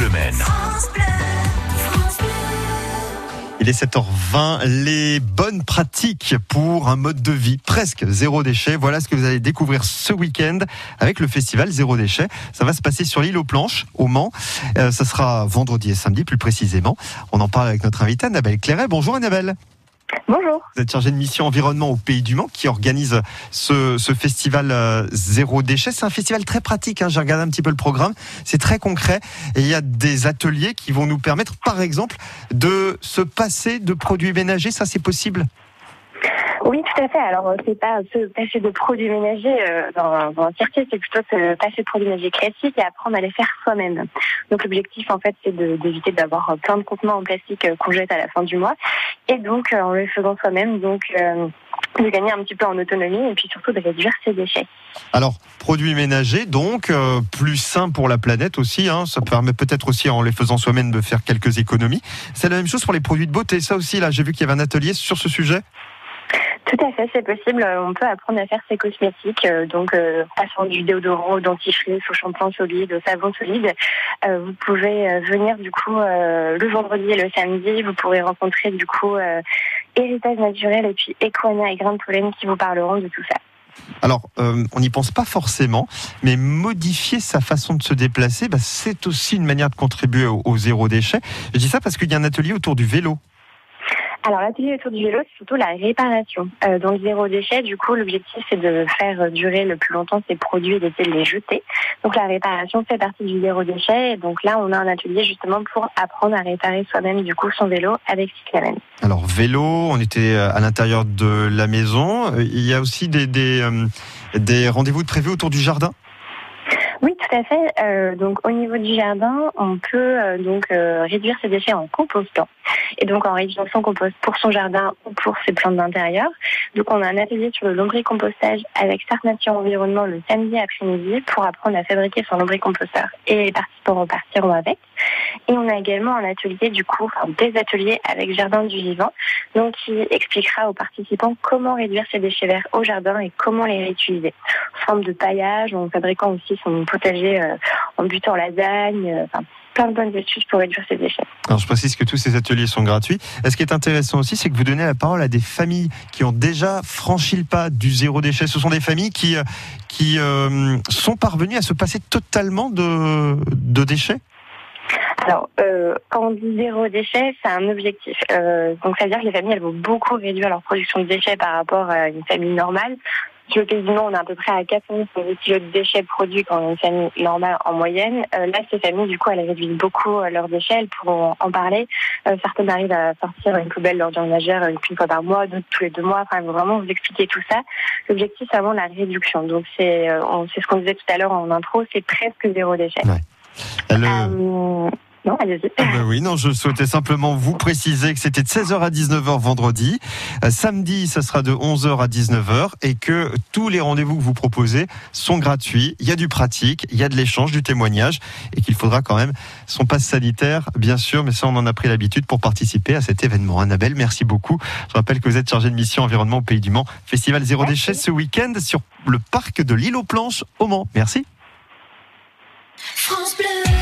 Bleu Maine. Il est 7h20, les bonnes pratiques pour un mode de vie presque zéro déchet. Voilà ce que vous allez découvrir ce week-end avec le festival Zéro déchet. Ça va se passer sur l'île aux planches, au Mans. Euh, ça sera vendredi et samedi plus précisément. On en parle avec notre invitée Annabelle Clairet. Bonjour Annabelle. Bonjour. Vous êtes chargée de mission environnement au Pays du Mans qui organise ce, ce festival euh, zéro déchet. C'est un festival très pratique. Hein. J'ai regardé un petit peu le programme. C'est très concret et il y a des ateliers qui vont nous permettre, par exemple, de se passer de produits ménagers. Ça, c'est possible? Oui, tout à fait. Alors, euh, c'est pas se passer de produits ménagers euh, dans, un circuit, c'est plutôt se passer de produits ménagers classiques et apprendre à les faire soi-même. Donc, l'objectif, en fait, c'est d'éviter d'avoir euh, plein de contenants en plastique qu'on jette à la fin du mois. Et donc, en le faisant soi-même, donc, de gagner un petit peu en autonomie et puis surtout de réduire ses déchets. Alors, produits ménagers, donc plus sain pour la planète aussi. Hein, ça permet peut-être aussi, en les faisant soi-même, de faire quelques économies. C'est la même chose pour les produits de beauté. Ça aussi, là, j'ai vu qu'il y avait un atelier sur ce sujet. Tout à fait, c'est possible. Euh, On peut apprendre à faire ses cosmétiques, euh, donc euh, passant du déodorant au dentifrice, au shampoing solide, au savon solide. Euh, vous pouvez venir du coup le vendredi et le samedi. Vous pourrez rencontrer du coup Héritage Naturel et puis Equana et Grain de Pollen qui vous parleront de tout ça. Alors, on n'y pense pas forcément, mais modifier sa façon de se déplacer, bah, c'est aussi une manière de contribuer au, au zéro déchet. Je dis ça parce qu'il y a un atelier autour du vélo. Alors l'atelier autour du vélo, c'est surtout la réparation. Euh, dans le zéro déchet, du coup, l'objectif c'est de faire durer le plus longtemps ces produits et d'éviter de les jeter. Donc la réparation fait partie du zéro déchet. Et donc là, on a un atelier justement pour apprendre à réparer soi-même du coup son vélo avec Cyclamen. Alors, vélo, on était euh, à l'intérieur de la maison. Euh, Il y a aussi des, des, euh, des rendez-vous de prévus autour du jardin? Oui, tout à fait. Euh, donc au niveau du jardin, on peut euh, donc euh, réduire ses déchets en compostant. Et donc en son compost pour son jardin ou pour ses plantes d'intérieur. Donc on a un atelier sur le lombricompostage avec Start Nature Environnement le samedi après-midi pour apprendre à fabriquer son lombricomposteur. Et les participants repartiront avec. Et on a également un atelier du coup, enfin, des ateliers avec Jardin du Vivant, donc qui expliquera aux participants comment réduire ses déchets verts au jardin et comment les réutiliser. Forme de paillage, en fabriquant aussi son potager euh, en butant lasagne, euh, enfin plein de bonnes astuces pour réduire ses déchets. Alors, je précise que tous ces ateliers sont gratuits. Et ce qui est intéressant aussi, c'est que vous donnez la parole à des familles qui ont déjà franchi le pas du zéro déchet. Ce sont des familles qui, euh, qui euh, sont parvenues à se passer totalement de, de déchets. Alors, euh, quand on dit zéro déchet, c'est un objectif. Donc, ça veut dire que les familles, elles vont beaucoup réduire leur production de déchets par rapport à une famille normale. Sur le pays du Nord, on est à peu près à 400 kilos de déchets produits quand une famille normale en moyenne. Euh, là, ces familles, du coup, elles réduisent beaucoup euh, leurs déchets. Elles pourront en parler. Euh, certaines arrivent à sortir une poubelle lors d'un nageur une fois par mois, d'autres tous les deux mois. Enfin, elles vont vraiment vous expliquer tout ça. L'objectif, c'est vraiment la réduction. Donc, c'est euh, ce qu'on disait tout à l'heure en intro, c'est presque zéro déchet. Le- non, allez-y. Ah ben oui, non, je souhaitais simplement vous préciser que c'était de 16h à 19h vendredi. Euh, samedi, ça sera de 11h à 19h et que tous les rendez-vous que vous proposez sont gratuits. Il y a du pratique, il y a de l'échange, du témoignage et qu'il faudra quand même son passe sanitaire, bien sûr, mais ça, on en a pris l'habitude pour participer à cet événement. Annabelle, merci beaucoup. Je rappelle que vous êtes chargée de mission environnement au Pays du Mans, Festival Zéro Merci. Déchet ce week-end sur le parc de l'île aux Planches au Mans. Merci. France Bleu.